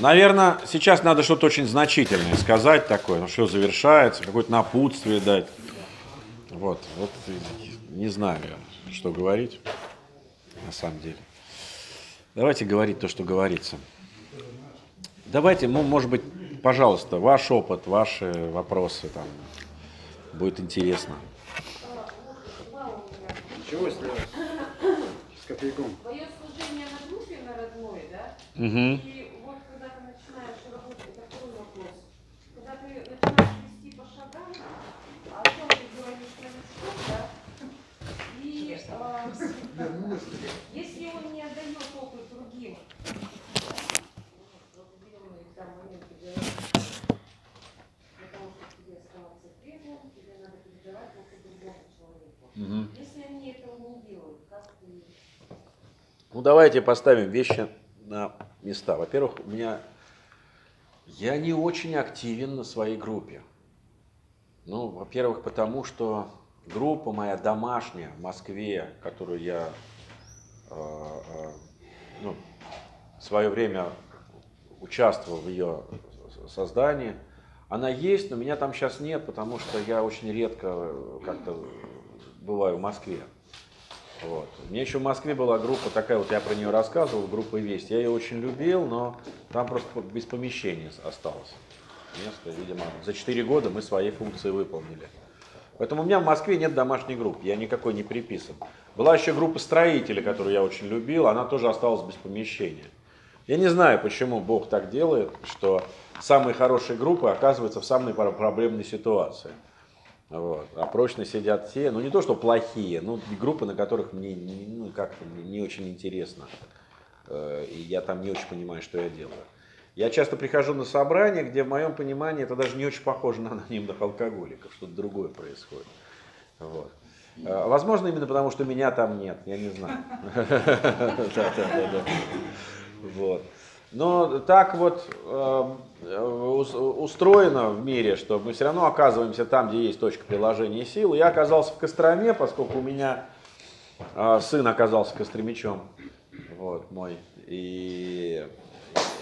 Наверное, сейчас надо что-то очень значительное сказать такое, ну что завершается, какое-то напутствие дать. Вот, вот не знаю, что говорить на самом деле. Давайте говорить то, что говорится. Давайте, ну, может быть, пожалуйста, ваш опыт, ваши вопросы там. Будет интересно. Чего сливать? С копейком. Твое служение на группе на родной, да? Угу. Если он не отдает опыт другим, в определенные там моменты говорит, для того, чтобы тебе оставаться первым, тебе надо передавать опыт другому человеку. Угу. Если они этого не делают, как ты Ну, давайте поставим вещи на места. Во-первых, у меня... Я не очень активен на своей группе. Ну, во-первых, потому что группа моя домашняя в Москве, которую я ну, в свое время участвовал в ее создании, она есть, но меня там сейчас нет, потому что я очень редко как-то бываю в Москве. Вот. У меня еще в Москве была группа такая, вот я про нее рассказывал, группа Весть. Я ее очень любил, но там просто без помещения осталось. Место, видимо, за 4 года мы свои функции выполнили. Поэтому у меня в Москве нет домашней группы, я никакой не приписан. Была еще группа строителей, которую я очень любил, она тоже осталась без помещения. Я не знаю, почему Бог так делает, что самые хорошие группы оказываются в самой пр- проблемной ситуации. Вот. А прочно сидят те, ну не то, что плохие, ну группы, на которых мне не- ну, как-то не, не очень интересно. Э, И я там не очень понимаю, что я делаю. Я часто прихожу на собрания, где в моем понимании это даже не очень похоже на анонимных алкоголиков, что-то другое происходит. Вот. Э, Возможно, именно потому, что меня там нет, я не знаю. Вот. Но так вот э, ус- устроено в мире, что мы все равно оказываемся там, где есть точка приложения сил. Я оказался в Костроме, поскольку у меня э, сын оказался костромичом, вот мой. И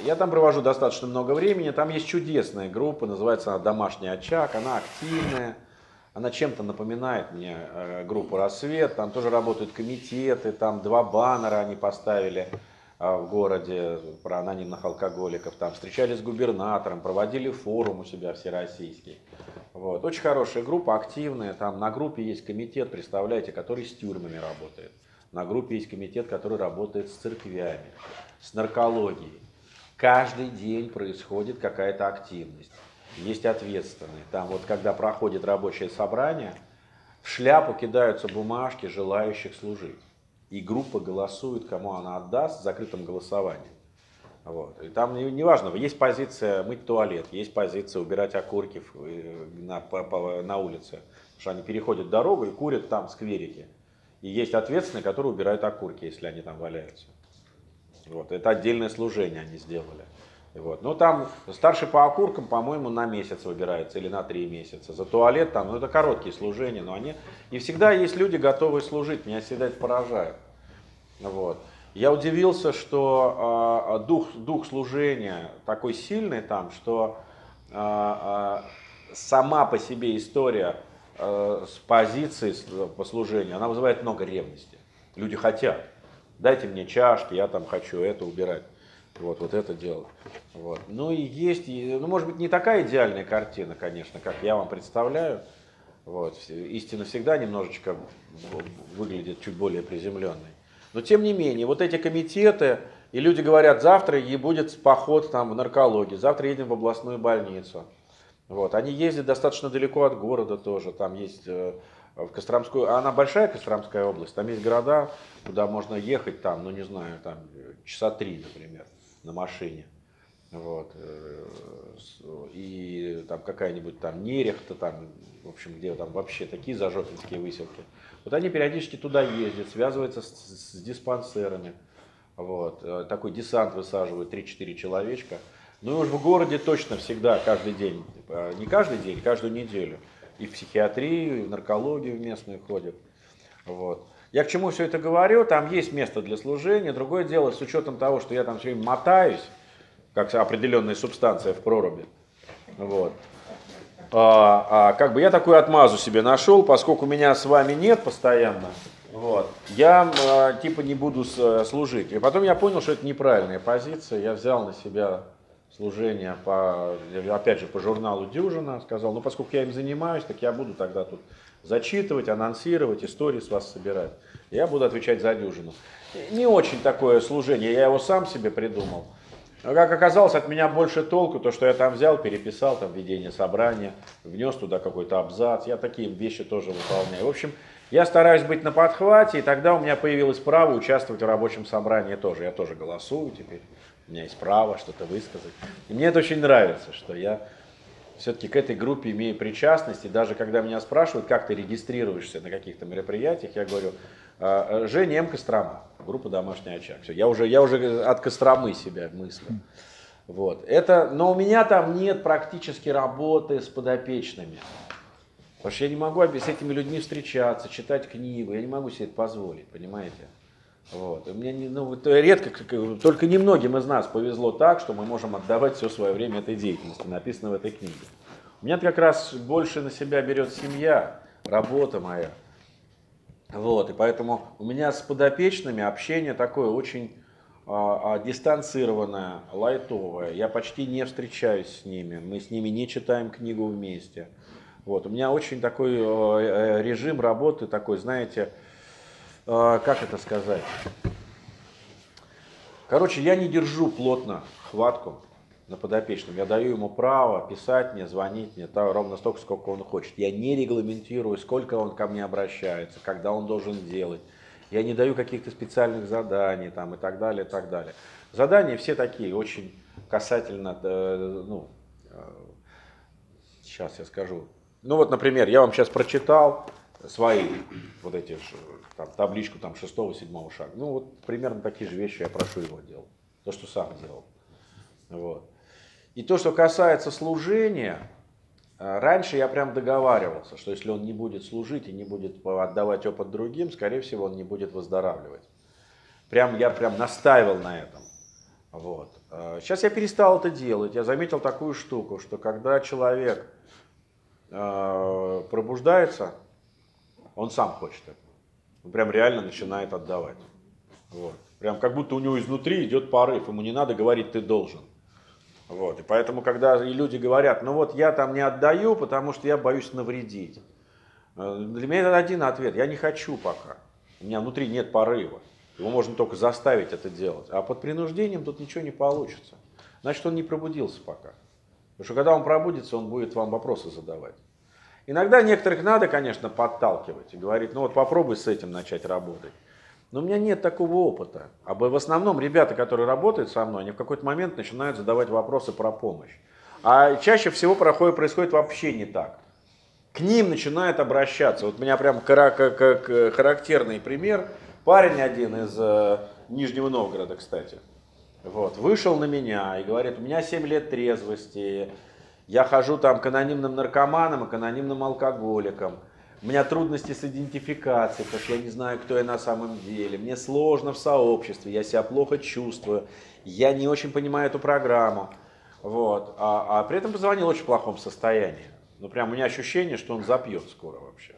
я там провожу достаточно много времени. Там есть чудесная группа, называется она «Домашний очаг». Она активная, она чем-то напоминает мне э, группу «Рассвет». Там тоже работают комитеты, там два баннера они поставили а, в городе про анонимных алкоголиков. Там встречались с губернатором, проводили форум у себя всероссийский. Вот. Очень хорошая группа, активная. Там на группе есть комитет, представляете, который с тюрьмами работает. На группе есть комитет, который работает с церквями, с наркологией. Каждый день происходит какая-то активность. Есть ответственные. Там вот когда проходит рабочее собрание, в шляпу кидаются бумажки желающих служить. И группа голосует, кому она отдаст, в закрытом голосовании. Вот. И там не- неважно, есть позиция мыть туалет, есть позиция убирать окурки э, на, по- по- на улице. Потому что они переходят дорогу и курят там в скверике. И есть ответственные, которые убирают окурки, если они там валяются. Вот. Это отдельное служение они сделали. Вот. Ну там старший по окуркам, по-моему, на месяц выбирается или на три месяца. За туалет там, ну это короткие служения, но они... И всегда есть люди, готовые служить, меня всегда это поражает. Вот. Я удивился, что а, дух, дух служения такой сильный там, что а, а, сама по себе история а, с позиции с- по служению, она вызывает много ревности. Люди хотят. Дайте мне чашки, я там хочу это убирать. Вот, вот это делать. Вот. Ну и есть, ну может быть не такая идеальная картина, конечно, как я вам представляю. Вот. Истина всегда немножечко выглядит чуть более приземленной. Но тем не менее, вот эти комитеты, и люди говорят, завтра и будет поход там в наркологию, завтра едем в областную больницу. Вот. Они ездят достаточно далеко от города тоже, там есть э, в Костромскую, она большая Костромская область, там есть города, куда можно ехать там, ну не знаю, там часа три, например, на машине. Вот. э, И там какая-нибудь там нерехта, там, в общем, где там вообще такие зажопинские выселки. Вот они периодически туда ездят, связываются с, с диспансерами. Вот. э, Такой десант высаживают 3-4 человечка. Ну и уж в городе точно всегда, каждый день, э, не каждый день, каждую неделю. И в психиатрию, и в наркологию местную ходят. Вот. Я к чему все это говорю? Там есть место для служения. Другое дело, с учетом того, что я там все время мотаюсь, как определенная субстанция в проруби. Вот. А, а, как бы я такую отмазу себе нашел, поскольку меня с вами нет постоянно, вот, я а, типа не буду с, служить. И потом я понял, что это неправильная позиция, я взял на себя служение по, опять же, по журналу Дюжина, сказал, ну поскольку я им занимаюсь, так я буду тогда тут зачитывать, анонсировать, истории с вас собирать. Я буду отвечать за Дюжину. Не очень такое служение, я его сам себе придумал. Но как оказалось, от меня больше толку, то, что я там взял, переписал там ведение собрания, внес туда какой-то абзац, я такие вещи тоже выполняю. В общем, я стараюсь быть на подхвате, и тогда у меня появилось право участвовать в рабочем собрании тоже. Я тоже голосую теперь, у меня есть право что-то высказать. И мне это очень нравится, что я все-таки к этой группе имею причастность, и даже когда меня спрашивают, как ты регистрируешься на каких-то мероприятиях, я говорю, «А, э, Женя М. Кострома, группа «Домашний очаг». Все, я, уже, я уже от Костромы себя мыслю. Вот. Это, но у меня там нет практически работы с подопечными. Потому что я не могу с этими людьми встречаться, читать книгу, я не могу себе это позволить, понимаете? Вот. У меня не, ну, редко, только немногим из нас повезло так, что мы можем отдавать все свое время этой деятельности, написано в этой книге. У меня как раз больше на себя берет семья, работа моя. Вот, и поэтому у меня с подопечными общение такое очень а, а, дистанцированное, лайтовое. Я почти не встречаюсь с ними, мы с ними не читаем книгу вместе. Вот, у меня очень такой э, режим работы, такой, знаете, э, как это сказать? Короче, я не держу плотно хватку на подопечном. Я даю ему право писать мне, звонить мне то, ровно столько, сколько он хочет. Я не регламентирую, сколько он ко мне обращается, когда он должен делать. Я не даю каких-то специальных заданий там, и так далее, и так далее. Задания все такие, очень касательно, э, ну, э, сейчас я скажу. Ну вот, например, я вам сейчас прочитал свои вот эти там, табличку там шестого, седьмого шага. Ну вот примерно такие же вещи я прошу его делать. То, что сам делал. Вот. И то, что касается служения, э, раньше я прям договаривался, что если он не будет служить и не будет отдавать опыт другим, скорее всего, он не будет выздоравливать. Прям я прям настаивал на этом. Вот. Сейчас э, я перестал это делать. Я заметил такую штуку, что когда человек э, пробуждается, он сам хочет это. Он прям реально начинает отдавать. Вот. Прям как будто у него изнутри идет порыв. Ему не надо говорить, ты должен. Вот. И поэтому, когда и люди говорят, ну вот я там не отдаю, потому что я боюсь навредить. Э, для меня это один ответ. Я не хочу пока. У меня внутри нет порыва. Его можно только заставить это делать. А под принуждением тут ничего не получится. Значит, он не пробудился пока. Потому что когда он пробудится, он будет вам вопросы задавать. Иногда некоторых надо, конечно, подталкивать и говорить, ну вот попробуй с этим начать работать. Но у меня нет такого опыта. А в основном ребята, которые работают со мной, они в какой-то момент начинают задавать вопросы про помощь. А чаще всего проходит, происходит вообще не так. К ним начинают обращаться. Вот у меня прям как характерный пример. Парень один из э, Нижнего Новгорода, кстати. Вот, вышел на меня и говорит, у меня 7 лет трезвости, я хожу там к анонимным наркоманам и к анонимным алкоголикам. У меня трудности с идентификацией, потому что я не знаю, кто я на самом деле. Мне сложно в сообществе, я себя плохо чувствую. Я не очень понимаю эту программу. Вот. А, а при этом позвонил в очень плохом состоянии. Ну, прям у меня ощущение, что он запьет скоро вообще.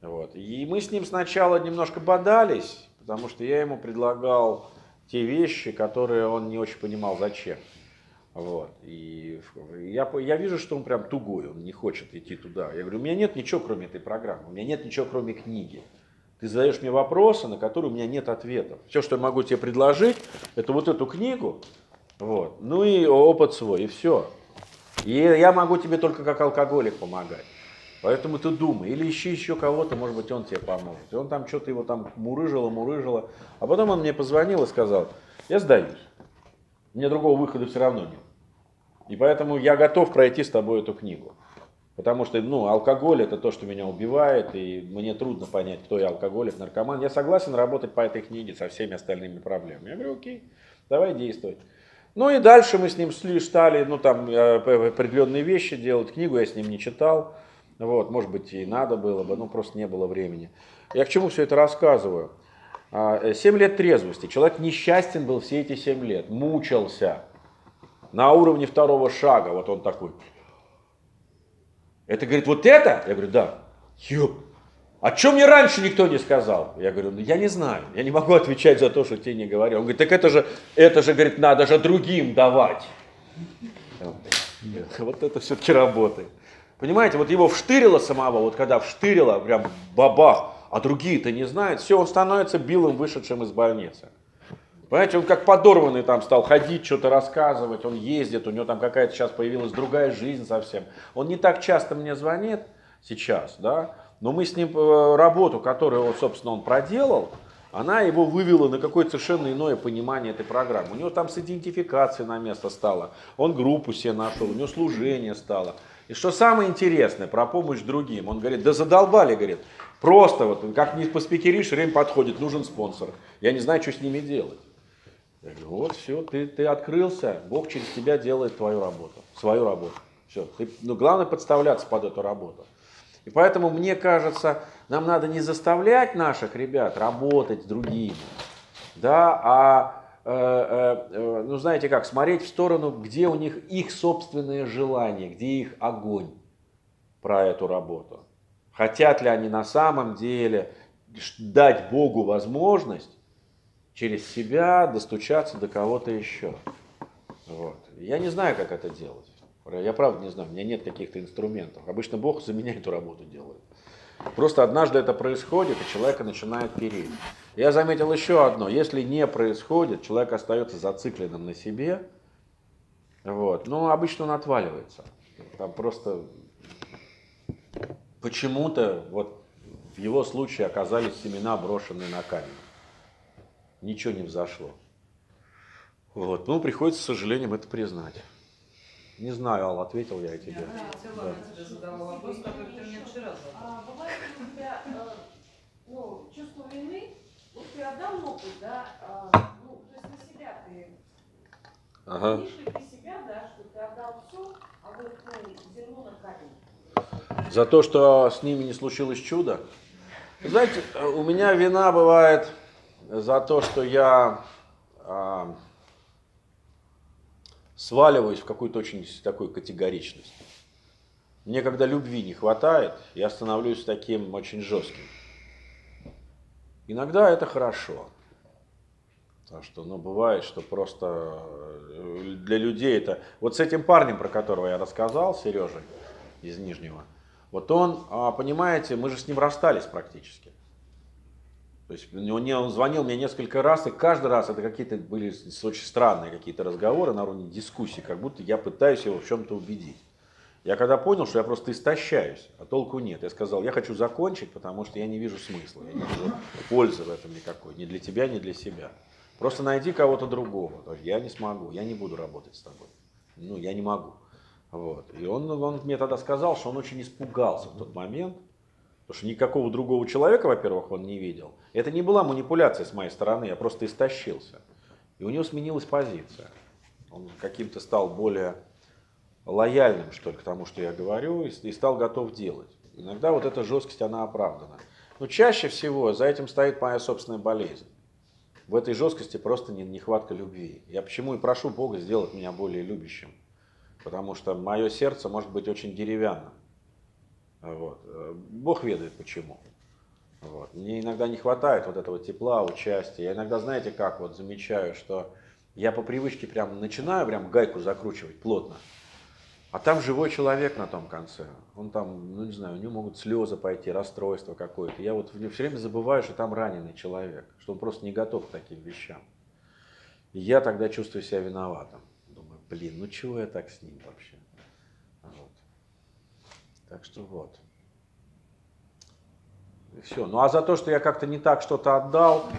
Вот. И мы с ним сначала немножко бодались, потому что я ему предлагал те вещи, которые он не очень понимал зачем. Вот. И я, я вижу, что он прям тугой, он не хочет идти туда. Я говорю, у меня нет ничего, кроме этой программы, у меня нет ничего, кроме книги. Ты задаешь мне вопросы, на которые у меня нет ответов. Все, что я могу тебе предложить, это вот эту книгу, вот, ну и опыт свой, и все. И я могу тебе только как алкоголик помогать. Поэтому ты думай, или ищи еще кого-то, может быть, он тебе поможет. И он там что-то его там мурыжило, мурыжило. А потом он мне позвонил и сказал, я сдаюсь. Мне другого выхода все равно нет. И поэтому я готов пройти с тобой эту книгу. Потому что ну, алкоголь это то, что меня убивает, и мне трудно понять, кто я алкоголик, наркоман. Я согласен работать по этой книге со всеми остальными проблемами. Я говорю, окей, давай действовать. Ну и дальше мы с ним стали, ну там э, определенные вещи делать. Книгу я с ним не читал. Вот, может быть, и надо было бы, но просто не было времени. Я к чему все это рассказываю? А, э, лет трезвости. Человек несчастен был все эти семь лет, мучился. на уровне второго шага, вот он такой. Это, говорит, вот это? Я говорю, да. Ёп. А что мне раньше никто не сказал? Я говорю, ну я не знаю, я не могу отвечать за то, что тебе не говорил. Он говорит, так это же, это же, говорит, надо же другим давать. Вот это все-таки работает. Понимаете, вот его вштырило самого, вот когда вштырило, прям бабах, а другие-то не знают, все, он становится Биллом, вышедшим из больницы. Понимаете, он как подорванный там стал ходить, что-то рассказывать, он ездит, у него там какая-то сейчас появилась другая жизнь совсем. Он не так часто мне звонит сейчас, да, но мы с ним э, работу, которую, собственно, он проделал, она его вывела на какое-то совершенно иное понимание этой программы. У него там с идентификацией на место стало, он группу себе нашел, у него служение стало. И что самое интересное про помощь другим, он говорит, да задолбали, говорит, просто вот как не поспикеришь, время подходит, нужен спонсор. Я не знаю, что с ними делать. Я говорю, вот все, ты, ты открылся, Бог через тебя делает твою работу, свою работу. Все, ты, ну, главное подставляться под эту работу. И поэтому, мне кажется, нам надо не заставлять наших ребят работать с другими, да, а, э, э, ну, знаете как, смотреть в сторону, где у них их собственное желание, где их огонь про эту работу. Хотят ли они на самом деле дать Богу возможность через себя достучаться до кого-то еще. Вот. Я не знаю, как это делать. Я правда не знаю, у меня нет каких-то инструментов. Обычно Бог за меня эту работу делает. Просто однажды это происходит, и человека начинает переть. Я заметил еще одно. Если не происходит, человек остается зацикленным на себе, вот, но обычно он отваливается. Там просто почему-то вот в его случае оказались семена брошенные на камень ничего не взошло. Вот. Ну, приходится, с сожалением, это признать. Не знаю, Алла, ответил я тебе. Я хотела тебе задала вопрос, который ты мне вчера задал. А, бывает у тебя э, ну, чувство вины, вот ты отдал опыт, да, а, ну, то есть на себя ты, Ага. видишь ли ты себя, да, что ты отдал все, а вот ну, зерно на камень. За то, что с ними не случилось чудо. Знаете, у меня вина бывает за то, что я а, сваливаюсь в какую-то очень такую категоричность. Мне когда любви не хватает, я становлюсь таким очень жестким. Иногда это хорошо. Потому что, ну, бывает, что просто э, для людей это... Вот с этим парнем, про которого я рассказал, Сережей из Нижнего, вот он, а, понимаете, мы же с ним расстались практически. То есть он, он звонил мне несколько раз, и каждый раз это какие-то были очень странные какие-то разговоры на уровне дискуссии, как будто я пытаюсь его в чем-то убедить. Я когда понял, что я просто истощаюсь, а толку нет, я сказал, я хочу закончить, потому что я не вижу смысла, я не вижу пользы в этом никакой, ни для тебя, ни для себя. Просто найди кого-то другого. Я не смогу, я не буду работать с тобой. Ну, я не могу. Вот. И он, он мне тогда сказал, что он очень испугался в тот момент, потому что никакого другого человека, во-первых, он не видел. Это не была манипуляция с моей стороны, я просто истощился. И у него сменилась позиция. Он каким-то стал более лояльным, что ли, к тому, что я говорю, и, и стал готов делать. Иногда вот эта жесткость, она оправдана. Но чаще всего за этим стоит моя собственная болезнь. В этой жесткости просто не, нехватка любви. Я почему и прошу Бога сделать меня более любящим. Потому что мое сердце может быть очень деревянным. Вот. Бог ведает почему. Вот. Мне иногда не хватает вот этого тепла, участия. Я иногда, знаете, как вот замечаю, что я по привычке прям начинаю прям гайку закручивать плотно. А там живой человек на том конце. Он там, ну не знаю, у него могут слезы пойти, расстройство какое-то. Я вот все время забываю, что там раненый человек, что он просто не готов к таким вещам. И я тогда чувствую себя виноватым. Блин, ну чего я так с ним вообще? Вот. Так что вот. И все. Ну а за то, что я как-то не так что-то отдал,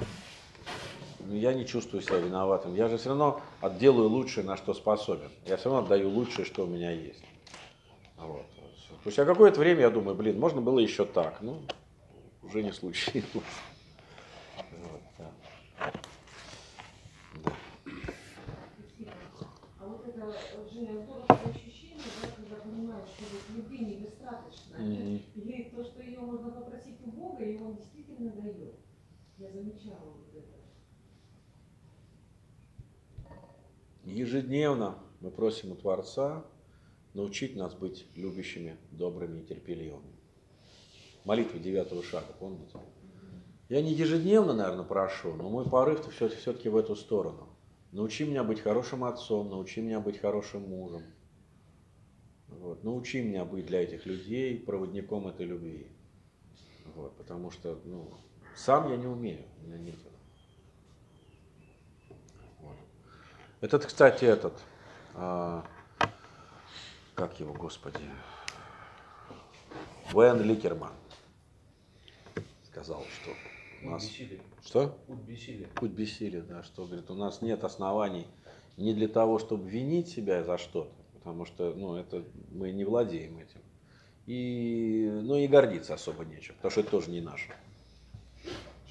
ну, я не чувствую себя виноватым. Я же все равно отделаю лучшее, на что способен. Я все равно отдаю лучшее, что у меня есть. Вот. Спустя какое-то время я думаю, блин, можно было еще так. Ну, уже не случилось. Вот, да. Да. А вот это, э, Женя, здоровское ощущение, да, когда понимаешь, что вот любви недостаточно, Мгм. или то, что ее можно попросить у Бога, и Он действительно дает. Я замечала вот это. Ежедневно, Мы просим у Творца научить нас быть любящими, добрыми и терпеливыми. Молитва девятого шага, помните? Я не ежедневно, наверное, прошу, но мой порыв-то все-таки в эту сторону. Научи меня быть хорошим отцом, научи меня быть хорошим мужем. Вот. Научи меня быть для этих людей проводником этой любви. Вот. Потому что ну, сам я не умею, у меня нет. Вот. Этот, кстати, этот, а, как его, господи, Вен Ликерман сказал, что у нас... Бессилие. Что? Путь бессилия, да, что, говорит, у нас нет оснований не для того, чтобы винить себя за что-то, потому что, ну, это мы не владеем этим. И, ну, и гордиться особо нечем, потому что это тоже не наше.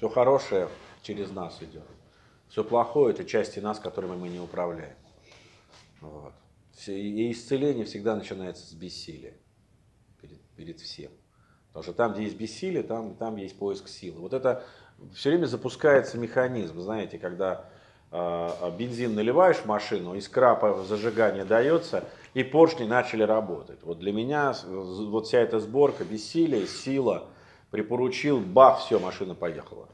Все хорошее через нас идет. Все плохое – это части нас, которыми мы не управляем. Вот. И исцеление всегда начинается с бессилия перед, перед всем. Потому что там, где есть бессилие, там, там есть поиск силы. Вот это все время запускается механизм, знаете, когда а, бензин наливаешь в машину, искра по зажиганию дается, и поршни начали работать. Вот для меня вот вся эта сборка бессилия, сила, припоручил, бах, все, машина поехала.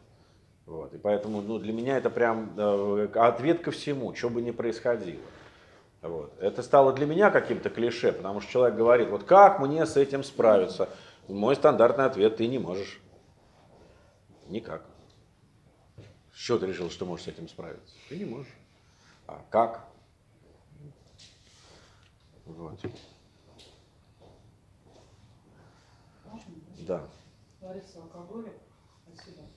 Вот. И поэтому ну, для меня это прям э, ответ ко всему, что бы ни происходило. Вот. Это стало для меня каким-то клише, потому что человек говорит, вот как мне с этим справиться? Мой стандартный ответ, ты не можешь. Никак. С чего ты решил, что можешь с этим справиться? Ты не можешь. А как? Вот. Да. Лариса, алкоголик? Спасибо.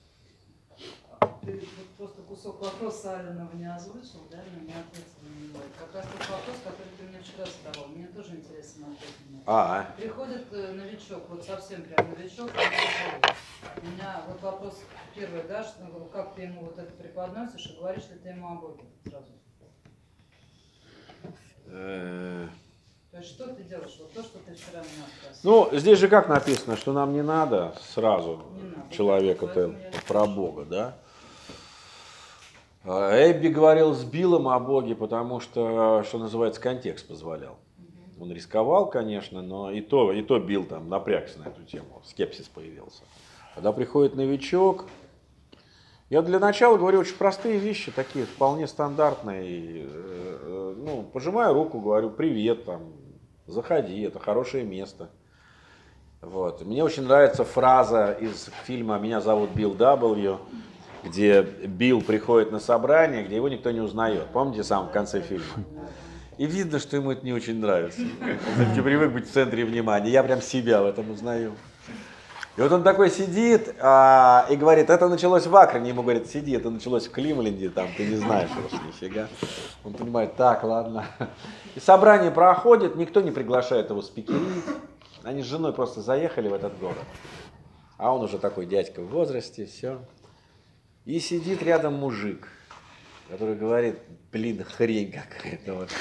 А Ты вот просто кусок вопроса Алинова не озвучил, да, но не ответил на него. Как раз тот вопрос, который ты мне вчера задавал. Мне тоже интересно ответить это. А, Приходит э, новичок, вот совсем прям новичок, у меня вот вопрос первый, да, что, ну, как ты ему вот это преподносишь и говоришь ли ты ему о Боге сразу? То есть что ты делаешь? Вот то, что ты вчера спросил. ну, здесь же как написано, что нам не надо сразу Не надо, человека поэтому я и про. Бога, да? А Эбби говорил с Биллом о Боге, потому что, что называется, контекст позволял. Он рисковал, конечно, но и то, и то Билл там напрягся на эту тему, скепсис появился. Когда приходит новичок, я для начала говорю очень простые вещи, такие вполне стандартные. Э, э, ну, пожимаю руку, говорю, привет, там, заходи, это хорошее место. Вот. Мне очень нравится фраза из фильма «Меня зовут Билл W», где Билл приходит на собрание, где его никто не узнает. Помните, сам в конце фильма? И видно, что ему это не очень нравится. Он все-таки привык быть в центре внимания. Я прям себя в этом узнаю. И вот он такой сидит а, и говорит, это началось в Акроне. Ему говорят, сиди, это началось в Климленде, там ты не знаешь уж нифига. Он понимает, так, ладно. И собрание проходит, никто не приглашает его спикерить. Они с женой просто заехали в этот город. А он уже такой дядька в возрасте, все. И сидит рядом мужик, который говорит, блин, хрень какая-то вообще.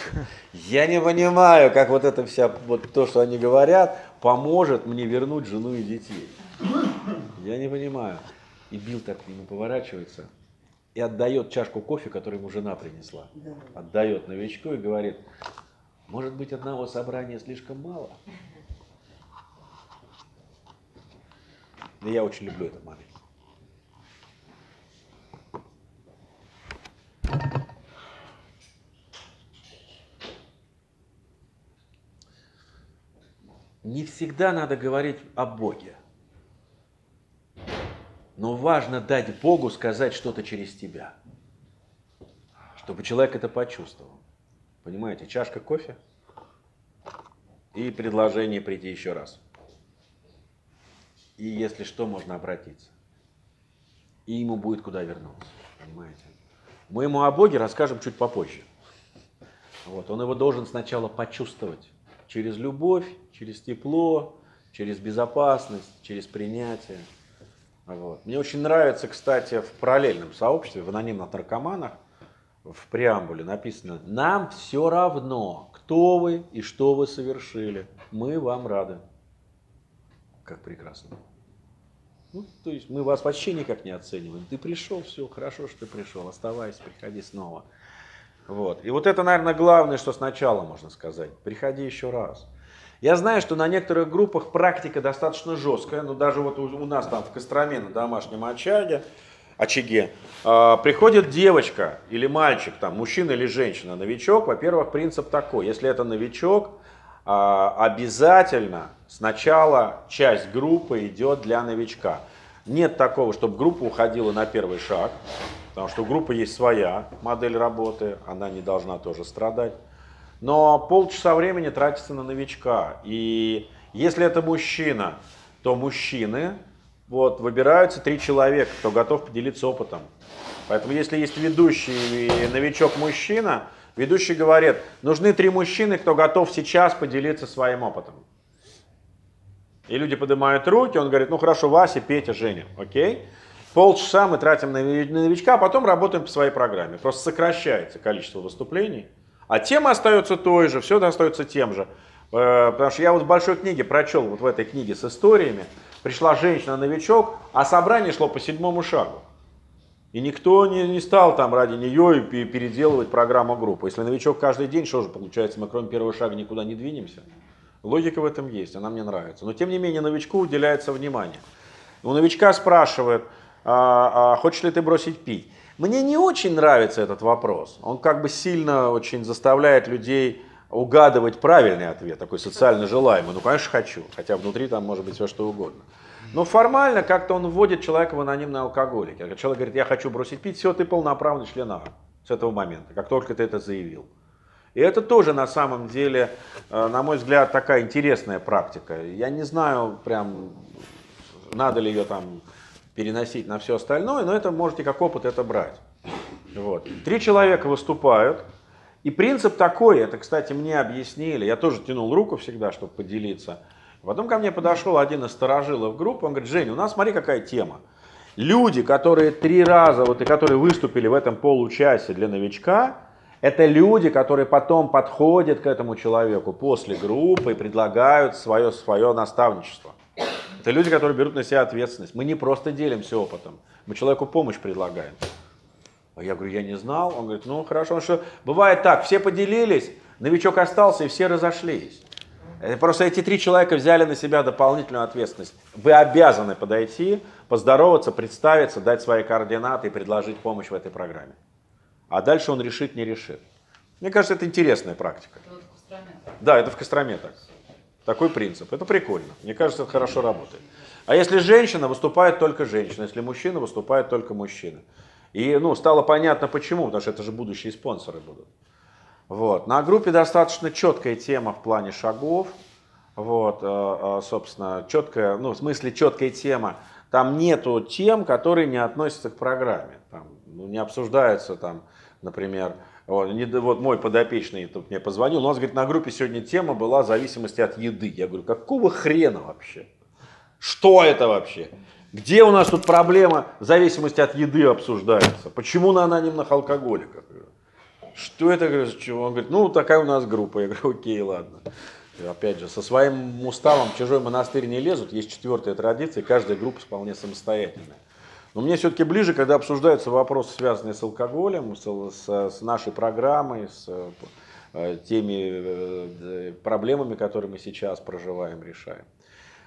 Я не понимаю, как вот это вся, вот то, что они говорят, поможет мне вернуть жену и детей. Я не понимаю. И Билл так к нему поворачивается и отдает чашку кофе, которую ему жена принесла. Отдает новичку и говорит, может быть, одного собрания слишком мало? И я очень люблю этот момент. Не всегда надо говорить о Боге. Но важно дать Богу сказать что-то через тебя. Чтобы человек это почувствовал. Понимаете, чашка кофе и предложение прийти еще раз. И если что, можно обратиться. И ему будет куда вернуться. Понимаете? Мы ему о Боге расскажем чуть попозже. Вот, он его должен сначала почувствовать через любовь, через тепло, через безопасность, через принятие. Вот. Мне очень нравится, кстати, в параллельном сообществе, в анонимных наркоманах, в преамбуле написано «Нам все равно, кто вы и что вы совершили. Мы вам рады». Как прекрасно. Ну, то есть мы вас вообще никак не оцениваем. Ты пришел, все, хорошо, что ты пришел, оставайся, приходи снова. Вот. И вот это, наверное, главное, что сначала можно сказать. Приходи еще раз. Я знаю, что на некоторых группах практика достаточно жесткая, но даже вот у, у нас там в Костроме на домашнем очаге, очаге э, приходит девочка или мальчик, там, мужчина или женщина, новичок. Во-первых, принцип такой, если это новичок, э, обязательно сначала часть группы идет для новичка. Нет такого, чтобы группа уходила на первый шаг, потому что у группы есть своя модель работы, она не должна тоже страдать. Но полчаса времени тратится на новичка. И если это мужчина, то мужчины, вот, выбираются три человека, кто готов поделиться опытом. Поэтому если есть ведущий и новичок-мужчина, ведущий говорит, нужны три мужчины, кто готов сейчас поделиться своим опытом. И люди поднимают руки, он говорит, ну хорошо, Вася, Петя, Женя, окей. Полчаса мы тратим на новичка, а потом работаем по своей программе. Просто сокращается количество выступлений. А тема остается той же, все остается тем же. Э, потому что я вот в большой книге прочел, вот в этой книге с историями, пришла женщина-новичок, а собрание шло по седьмому шагу. И никто не, не стал там ради нее переделывать программу группы. Если новичок каждый день, что же получается, мы кроме первого шага никуда не двинемся? Логика в этом есть, она мне нравится. Но тем не менее новичку уделяется внимание. У новичка спрашивают, а, а хочешь ли ты бросить пить? Мне не очень нравится этот вопрос. Он как бы сильно очень заставляет людей угадывать правильный ответ, такой социально желаемый. Ну, конечно, хочу, хотя внутри там может быть все что угодно. Но формально как-то он вводит человека в анонимный алкоголик. Человек говорит, я хочу бросить пить, все, ты полноправный член А с этого момента, как только ты это заявил. И это тоже на самом деле, э, на мой взгляд, такая интересная практика. Я не знаю прям, надо ли ее там переносить на все остальное, но это можете как опыт это брать. Вот. Три человека выступают, и принцип такой, это, кстати, мне объяснили, я тоже тянул руку всегда, чтобы поделиться. Потом ко мне подошел один из старожилов группы, он говорит, Женя, у нас смотри какая тема. Люди, которые три раза, вот и которые выступили в этом получасе для новичка, это люди, которые потом подходят к этому человеку после группы и предлагают свое, свое наставничество. Это люди, которые берут на себя ответственность. Мы не просто делимся опытом, мы человеку помощь предлагаем. А я говорю, я не знал. Он говорит, ну хорошо, что бывает так, все поделились, новичок остался и все разошлись. Просто эти три человека взяли на себя дополнительную ответственность. Вы обязаны подойти, поздороваться, представиться, дать свои координаты и предложить помощь в этой программе. А дальше он решит, не решит. Мне кажется, это интересная практика. Это вот в Костроме. Да, это в Костроме так. Такой принцип. Это прикольно. Мне кажется, это хорошо работает. А если женщина, выступает только женщина. Если мужчина, выступает только мужчина. И ну, стало понятно почему, потому что это же будущие спонсоры будут. Вот. На группе достаточно четкая тема в плане шагов. Вот, э, э, собственно, четкая, ну, в смысле четкая тема. Там нету тем, которые не относятся к программе. Там, ну, не обсуждаются там, например, вот, вот мой подопечный тут мне позвонил, у нас, говорит, на группе сегодня тема была зависимости от еды. Я говорю, какого хрена вообще? Что это вообще? Где у нас тут проблема зависимости от еды обсуждается? Почему на анонимных алкоголиках? Что это? Он говорит, ну такая у нас группа. Я говорю, окей, ладно. Опять же, со своим уставом в чужой монастырь не лезут. Есть четвертая традиция, каждая группа вполне самостоятельная. Но мне все-таки ближе, когда обсуждаются вопросы, связанные с алкоголем, с, с, с нашей программой, с э, теми э, проблемами, которые мы сейчас проживаем, решаем.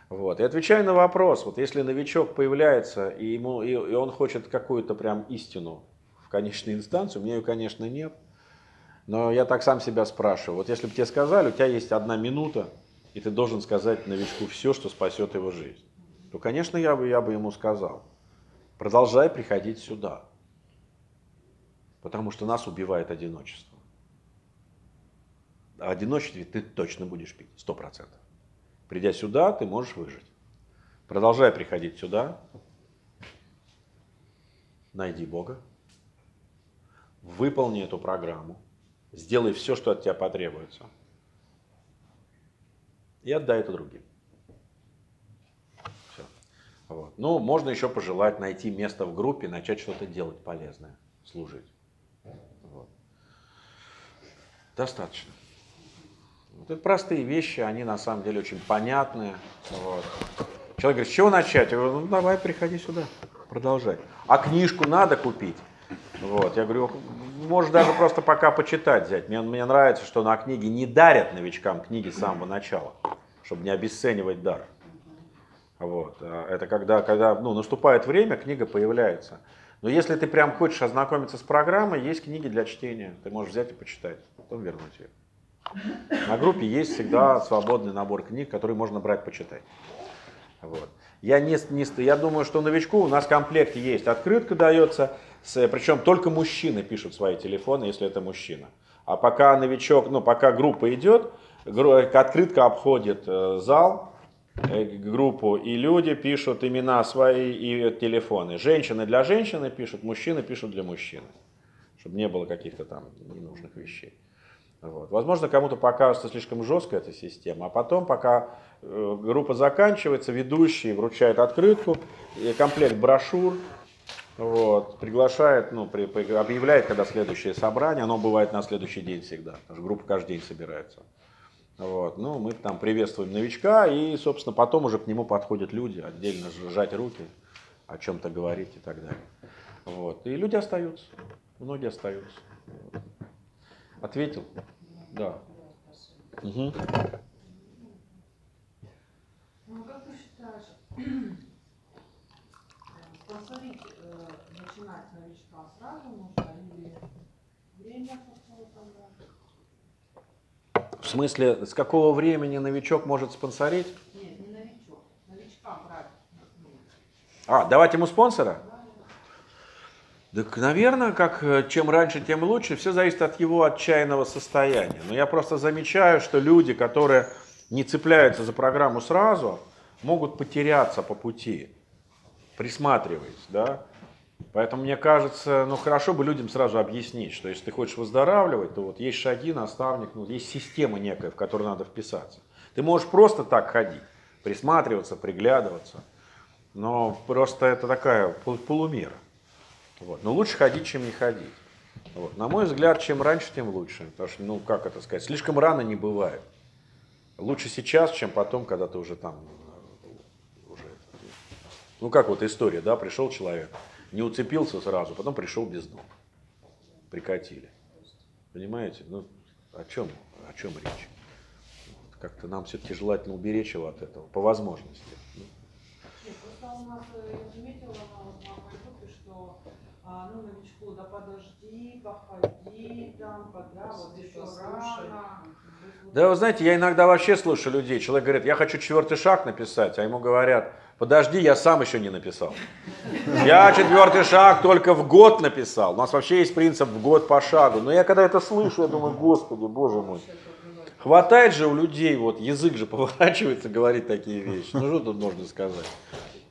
Вот. И отвечаю на вопрос, вот если новичок появляется, и, ему, и, и он хочет какую-то прям истину в конечной инстанции, у меня ее, конечно, нет, но я так сам себя спрашиваю, вот если бы тебе сказали, у тебя есть одна минута, и ты должен сказать новичку все, что спасет его жизнь, то, конечно, я бы, я бы ему сказал продолжай приходить сюда. Потому что нас убивает одиночество. А одиночестве ты точно будешь пить, сто процентов. Придя сюда, ты можешь выжить. Продолжай приходить сюда. Найди Бога. Выполни эту программу. Сделай все, что от тебя потребуется. И отдай это другим. Вот. Ну, можно еще пожелать найти место в группе, начать что-то делать полезное, служить. Вот. Достаточно. Вот это простые вещи, они на самом деле очень понятные. Вот. Человек говорит, с чего начать? Я говорю, ну давай, приходи сюда, продолжай. А книжку надо купить? Вот. Я говорю, можешь даже просто пока почитать взять. Мне, мне нравится, что на книге не дарят новичкам книги с самого начала, чтобы не обесценивать дар. Вот. А Это когда, когда ну, наступает время, книга появляется. Но если ты прям хочешь ознакомиться с программой, есть книги для чтения. Ты можешь взять и почитать, потом вернуть ее. На группе есть всегда свободный набор книг, которые можно брать почитать. Вот. Я, не, не, я думаю, что новичку у нас в комплекте есть. Открытка дается, с, причем только мужчины пишут свои телефоны, если это мужчина. А пока новичок, ну пока группа идет, открытка обходит э, зал, группу, и люди пишут имена свои и телефоны. Женщины для женщины пишут, мужчины пишут для мужчины. Чтобы не было каких-то там ненужных вещей. Вот. Возможно, кому-то покажется слишком жесткая эта система, а потом, пока э, группа заканчивается, ведущий вручает открытку, комплект брошюр, вот, приглашает, ну, при, при, объявляет, когда следующее собрание, оно бывает на следующий день всегда, потому что группа каждый день собирается. Вот, ну, мы там приветствуем новичка, и, собственно, потом уже к нему подходят люди, отдельно сжать руки, о чем-то говорить и так далее. Вот, и люди остаются, многие остаются. Ответил? Да. Угу. Ну, как ты считаешь, спонсорить, э, начинать новичка сразу нужно или время? В смысле, с какого времени новичок может спонсорить? Нет, не новичок, новичка брать. А, давать ему спонсора? Так, наверное, как э, чем раньше, тем лучше. Все зависит от его отчаянного состояния. Но я просто замечаю, что люди, которые не цепляются за программу сразу, могут потеряться по пути, присматриваясь, да. Поэтому мне кажется, ну хорошо бы людям сразу объяснить, что если ты хочешь выздоравливать, то вот есть шаги, наставник, ну, есть система некая, в которую надо вписаться. Ты можешь просто так ходить, присматриваться, приглядываться, но просто это такая полумера. Вот. Но лучше ходить, чем не ходить. Вот. На мой взгляд, чем раньше, тем лучше. Потому что, ну, как это сказать, слишком рано не бывает. Лучше сейчас, чем потом, когда ты уже там, уже, ну, как вот история, да, пришел человек, не уцепился сразу, потом пришел без ног. Прикатили. Понимаете? Ну, о чем, о чем речь? Как-то нам все-таки желательно уберечь его от этого, по возможности. Нет, просто у нас, э, я заметила на, вот, на что а, ну, новичку, да подожди, походи, там, когда, вот еще Послушай. рано. Да, вы знаете, я иногда вообще слышу людей. Человек говорит, я хочу четвертый шаг написать, а ему говорят, подожди, я сам еще не написал. Я четвертый шаг только в год написал. У нас вообще есть принцип в год по шагу. Но я когда это слышу, я думаю, господи, боже мой. Хватает же у людей, вот язык же поворачивается говорить такие вещи. Ну что тут можно сказать?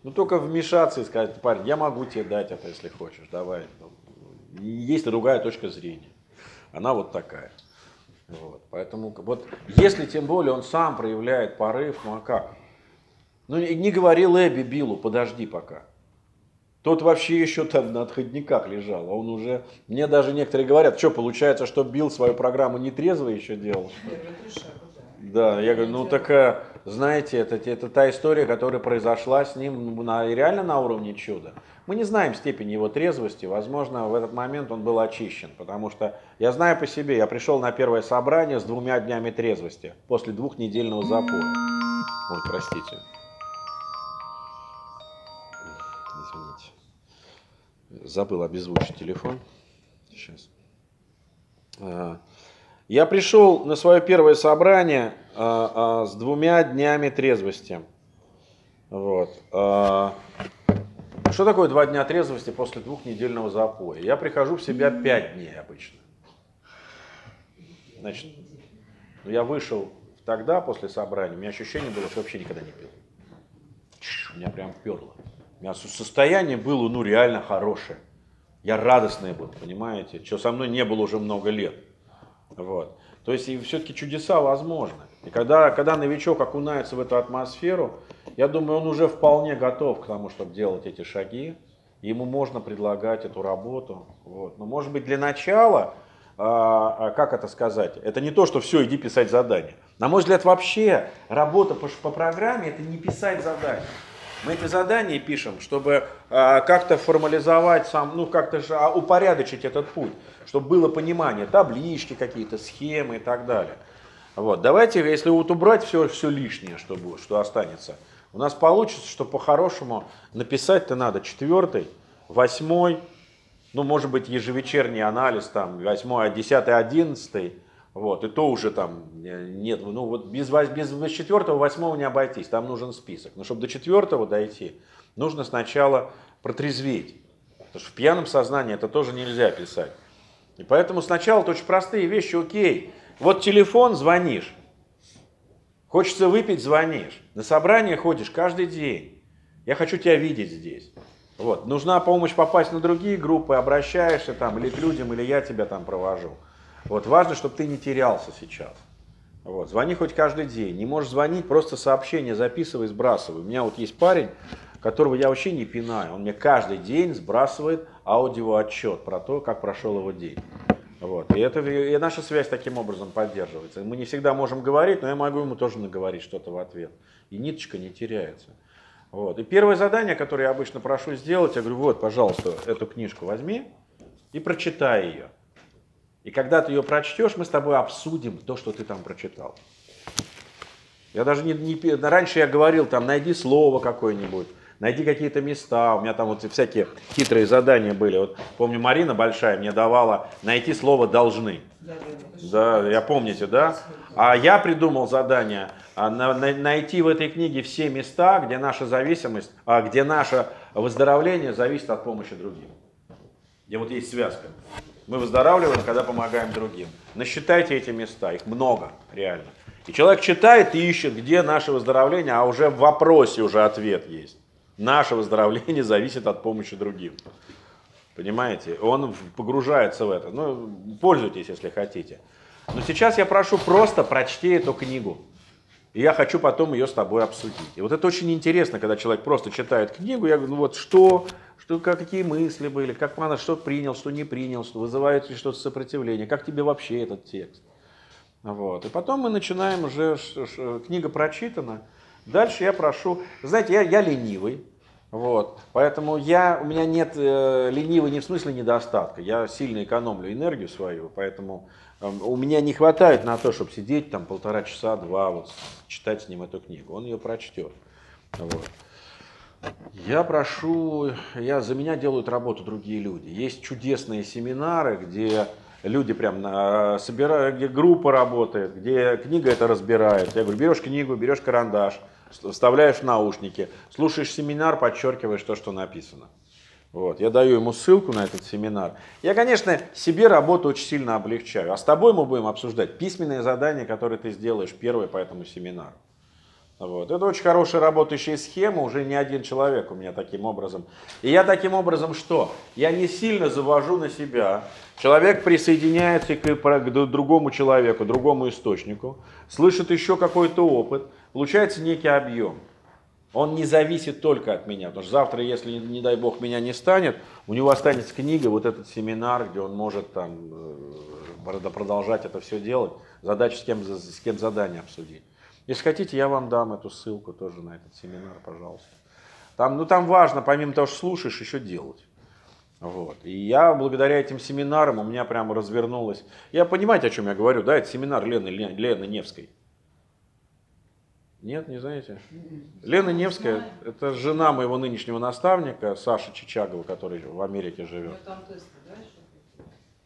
Ну только вмешаться и сказать, парень, я могу тебе дать это, если хочешь, давай. Есть другая точка зрения. Она вот такая. Вот. Поэтому вот если тем более он сам проявляет порыв, ну а как? Ну не говори Эбби Биллу, подожди пока. Тот вообще еще там на отходниках лежал, а он уже... Мне даже некоторые говорят, что получается, что Билл свою программу не трезво еще делал? Да. Я говорю, ну так, э, знаете, это, это та история, которая произошла с ним на, реально на уровне чуда. Мы не знаем степени его трезвости, возможно, в этот момент он был очищен, потому что я знаю по себе, я пришел на первое собрание с двумя днями трезвости, после двухнедельного запоя. Ой, простите. Извините. Забыл обезвучить телефон. Сейчас. А, Я пришел на свое первое собрание а, а, с двумя днями трезвости. Вот. Что такое два дня трезвости после двухнедельного запоя? Я прихожу в себя пять дней обычно. Значит, я вышел тогда после собрания, у меня ощущение было, что вообще никогда не пил. У меня прям перло. Меня со- состояние было, ну, реально хорошее. Я радостный был, понимаете, что со мной не было уже много лет. Вот. То есть и все-таки чудеса возможны. И когда, когда новичок окунается в эту атмосферу, я думаю, он уже вполне готов к тому, чтобы делать эти шаги. Ему можно предлагать эту работу. Вот. Но может быть для начала, а, а, как это сказать, это не то, что все, иди писать задание. На мой взгляд, вообще работа по, по программе это не писать задание. Мы эти задания пишем, чтобы а, как-то формализовать сам, ну как-то же а, упорядочить этот путь, чтобы было понимание, таблички какие-то, схемы и так далее. Вот. Давайте, если вот убрать все, все лишнее, что, будет, что останется, у нас получится, что по-хорошему написать-то надо четвертый, восьмой, ну, может быть, ежевечерний анализ, там, восьмой, десятый, одиннадцатый, вот, и то уже там э, нет, ну вот без, без, без четвертого, восьмого не обойтись, там нужен список. Но чтобы до четвертого дойти, нужно сначала протрезветь. Потому что в пьяном сознании это тоже нельзя писать. И поэтому сначала это очень простые вещи, окей. Вот телефон, звонишь. Хочется выпить, звонишь. На собрание ходишь каждый день. Я хочу тебя видеть здесь. Вот. Нужна помощь попасть на другие группы, обращаешься там или к людям, или я тебя там провожу. Вот важно, чтобы ты не терялся сейчас. Вот. Звони хоть каждый день. Не можешь звонить, просто сообщение записывай, сбрасывай. У меня вот есть парень, которого я вообще не пинаю. Он мне каждый день сбрасывает аудиоотчет про то, как прошел его день. Вот. И, это, и наша связь таким образом поддерживается. Мы не всегда можем говорить, но я могу ему тоже наговорить что-то в ответ. И ниточка не теряется. Вот. И первое задание, которое я обычно прошу сделать, я говорю, вот, пожалуйста, эту книжку возьми и прочитай ее. И когда ты ее прочтешь, мы с тобой обсудим то, что ты там прочитал. Я даже не, не раньше я говорил, там, найди слово какое-нибудь, найди какие-то места. У меня там вот всякие хитрые задания были. Вот помню, Марина большая мне давала найти слово должны. Да, я помните, да? А я придумал задание а, найти в этой книге все места, где наша зависимость, а, где наше выздоровление зависит от помощи другим. Где вот есть связка. Мы выздоравливаем, когда помогаем другим. Насчитайте эти места, их много, реально. И человек читает и ищет, где наше выздоровление, а уже в вопросе уже ответ есть. Наше выздоровление зависит от помощи другим. Понимаете? Он погружается в это. Ну, пользуйтесь, если хотите. Но сейчас я прошу просто прочти эту книгу. И я хочу потом ее с тобой обсудить. И вот это очень интересно, когда человек просто читает книгу, я говорю, ну вот что, что, как, какие мысли были, как он что принял, что не принял, что вызывает ли что-то сопротивление, как тебе вообще этот текст. Вот. И потом мы начинаем уже, книга прочитана, дальше я прошу, знаете, я, я ленивый, вот. Поэтому я, у меня нет э, ленивый не в смысле недостатка, я сильно экономлю энергию свою, поэтому у меня не хватает на то, чтобы сидеть там полтора часа, два, вот, читать с ним эту книгу. Он ее прочтет. Вот. Я прошу, я, за меня делают работу другие люди. Есть чудесные семинары, где люди прям на, собирают, где группа работает, где книга это разбирает. Я говорю, берешь книгу, берешь карандаш, вставляешь наушники, слушаешь семинар, подчеркиваешь то, что написано. Вот, я даю ему ссылку на этот семинар. Я, конечно, себе работу очень сильно облегчаю. А с тобой мы будем обсуждать письменные задания, которые ты сделаешь первые по этому семинару. Вот. Это очень хорошая работающая схема, уже не один человек у меня таким образом. И я таким образом что? Я не сильно завожу на себя. Человек присоединяется к, к другому человеку, другому источнику, слышит еще какой-то опыт, получается некий объем. Он не зависит только от меня, потому что завтра, если, не дай бог, меня не станет, у него останется книга, вот этот семинар, где он может там э, продолжать это все делать, задачу с кем, с кем задание обсудить. Если хотите, я вам дам эту ссылку тоже на этот семинар, пожалуйста. Там, ну, там важно, помимо того, что слушаешь, еще делать. Вот. И я благодаря этим семинарам у меня прямо развернулось. Я понимаете, о чем я говорю, да? Это семинар Лены, Лены Невской. Нет, не знаете? Лена Невская, это жена моего нынешнего наставника, Саши Чичагова, который в Америке живет.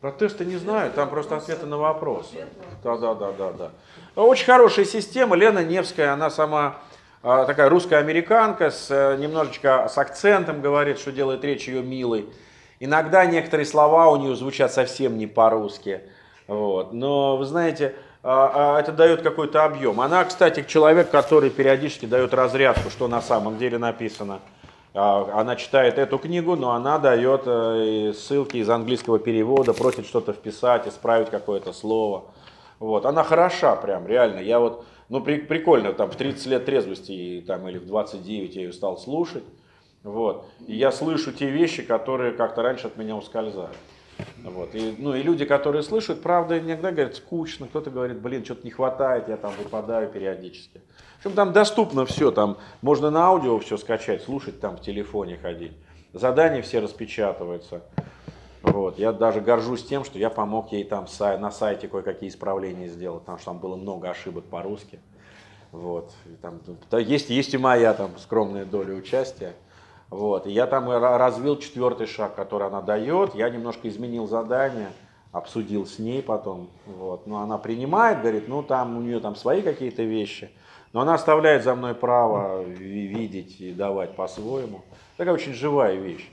Про тесты не знаю, там просто ответы на вопросы. Да, да, да, да, да. Очень хорошая система. Лена Невская, она сама а, такая русская американка, с, э, немножечко с акцентом говорит, что делает речь ее милой. Иногда некоторые слова у нее звучат совсем не по-русски. Вот. Но вы знаете, а, а, это дает какой-то объем. Она, кстати, человек, который периодически дает разрядку, что на самом деле написано. А, она читает эту книгу, но она дает э, ссылки из английского перевода, просит что-то вписать, исправить какое-то слово. Вот. Она хороша прям, реально. Я вот, ну при, прикольно, там в 30 лет трезвости там, или в 29 я ее стал слушать. Вот. И я слышу те вещи, которые как-то раньше от меня ускользали. Вот. И, ну и люди, которые слышат, правда, иногда говорят, скучно, кто-то говорит, блин, что-то не хватает, я там выпадаю периодически. В общем, там доступно все, там можно на аудио все скачать, слушать там в телефоне ходить. Задания все распечатываются. Вот. Я даже горжусь тем, что я помог ей там на сайте кое-какие исправления сделать, потому что там было много ошибок по-русски. Вот. И там, есть, есть и моя там скромная доля участия. Вот. И я там развил четвертый шаг, который она дает. Я немножко изменил задание, обсудил с ней потом. Вот. Но она принимает, говорит, ну там у нее там свои какие-то вещи. Но она оставляет за мной право ви- видеть и давать по-своему. Такая очень живая вещь.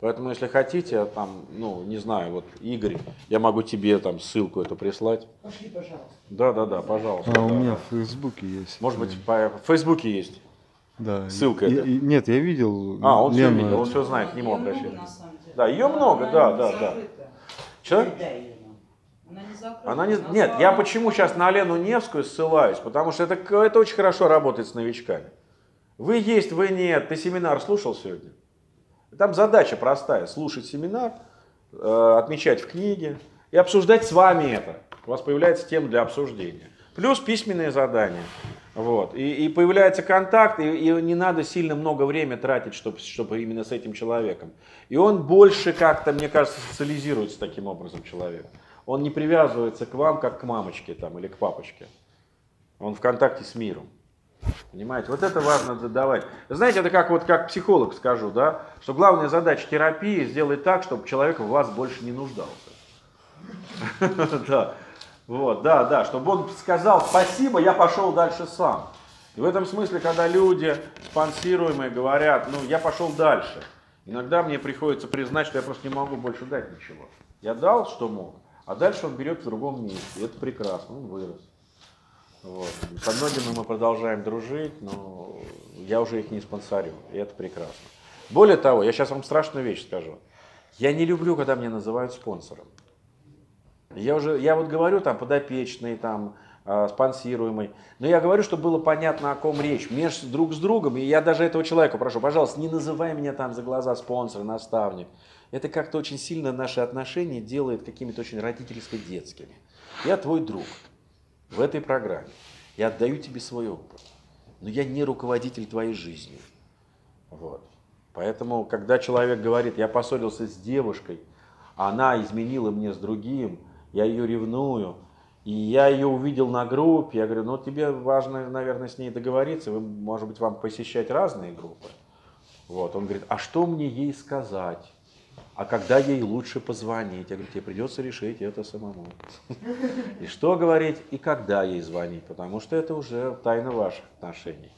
Поэтому, если хотите, там, ну, не знаю, вот, Игорь, я могу тебе там ссылку эту прислать. Пошли, пожалуйста. Да, да, да, пожалуйста. А, у да, меня да. в Фейсбуке есть. Может быть, по в Фейсбуке есть. Да. ссылка И- это? и- нет, я видел. А, он все Лена- видел, он все знает, к нему деле. Да, Она- много, она да, не да, да. закрыта. Че? Она не закрыта. Она не... Она Нет, я почему сейчас на Лену Невскую ссылаюсь? Потому что это, это очень хорошо работает с новичками. Вы есть, вы нет. Ты семинар слушал сегодня? Там задача простая. Слушать семинар, э, отмечать в книге и обсуждать с вами это. У вас появляется тема для обсуждения. Плюс письменные задания. Вот. И, и появляется контакт, и, и не надо сильно много времени тратить, чтобы, чтобы именно с этим человеком. И он больше как-то, мне кажется, социализируется таким образом человек. Он не привязывается к вам, как к мамочке там, или к папочке. Он в контакте с миром. Понимаете? Вот это важно задавать. Знаете, это как вот как психолог скажу, да, что главная задача терапии сделать так, чтобы человек в вас больше не нуждался. Да. Вот, да, да, чтобы он сказал спасибо, я пошел дальше сам. И в этом смысле, когда люди спонсируемые говорят, ну, я пошел дальше, иногда мне приходится признать, что я просто не могу больше дать ничего. Я дал, что мог, а дальше он берет в другом месте. И это прекрасно, он вырос. Вот. Со многими мы продолжаем дружить, но я уже их не спонсорю, и это прекрасно. Более того, я сейчас вам страшную вещь скажу. Я не люблю, когда меня называют спонсором. Я уже, я вот говорю там подопечный, там э, спонсируемый, но я говорю, чтобы было понятно, о ком речь. Меж друг с другом, и я даже этого человека прошу, пожалуйста, не называй меня там за глаза спонсор, наставник. Это как-то очень сильно наши отношения делает какими-то очень родительско-детскими. Я твой друг в этой программе. Я отдаю тебе свой опыт. Но я не руководитель твоей жизни. Вот. Поэтому, когда человек говорит, я поссорился с девушкой, она изменила мне с другим, я ее ревную, и я ее увидел на группе, я говорю, ну тебе важно, наверное, с ней договориться, вы, может быть, вам посещать разные группы. Вот. Он говорит, а что мне ей сказать? А когда ей лучше позвонить? Я говорю, тебе придется решить это самому. И что говорить, и когда ей звонить, потому что это уже тайна ваших отношений.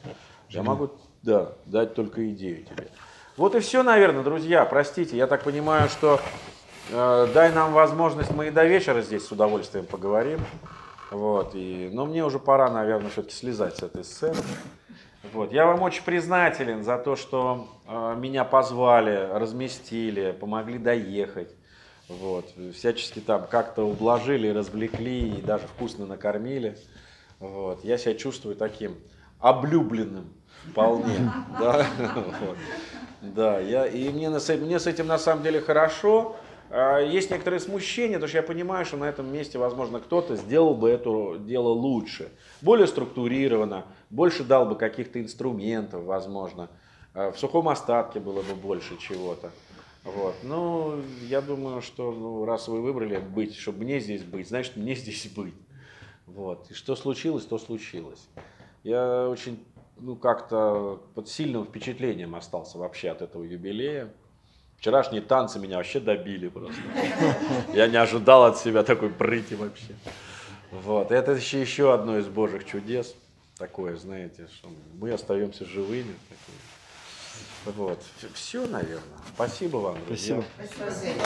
Я могу, да, дать только идею тебе. Вот и все, наверное, друзья. Простите, я так понимаю, что дай нам возможность, мы и до вечера здесь с удовольствием поговорим. Вот, и, но мне уже пора, наверное, все-таки слезать с этой сцены. Вот. Я вам очень признателен за то, что э, меня позвали, разместили, помогли доехать. Вот. Всячески там как-то ублажили, развлекли и даже вкусно накормили. Вот. Я себя чувствую таким облюбленным вполне. Да, да я, и мне, мне с этим на самом деле хорошо. А, Есть некоторые смущения, потому что я понимаю, что на этом месте, возможно, кто-то сделал бы это дело лучше, более структурированно, больше дал бы каких-то инструментов, возможно. А, В сухом остатке было бы больше чего-то. Вот. Ну, я думаю, что ну, раз вы выбрали быть, чтобы мне здесь быть, значит, мне здесь быть. Вот. И что случилось, то случилось. Я очень, ну, как-то под сильным впечатлением остался вообще от этого юбилея. Вчерашние танцы меня вообще добили просто. Я не ожидал от себя такой прыти вообще. Вот. Это еще, еще одно из божьих чудес. Такое, знаете, что мы остаемся живыми. Вот. Все, наверное. Спасибо вам, друзья. Спасибо. Спасибо.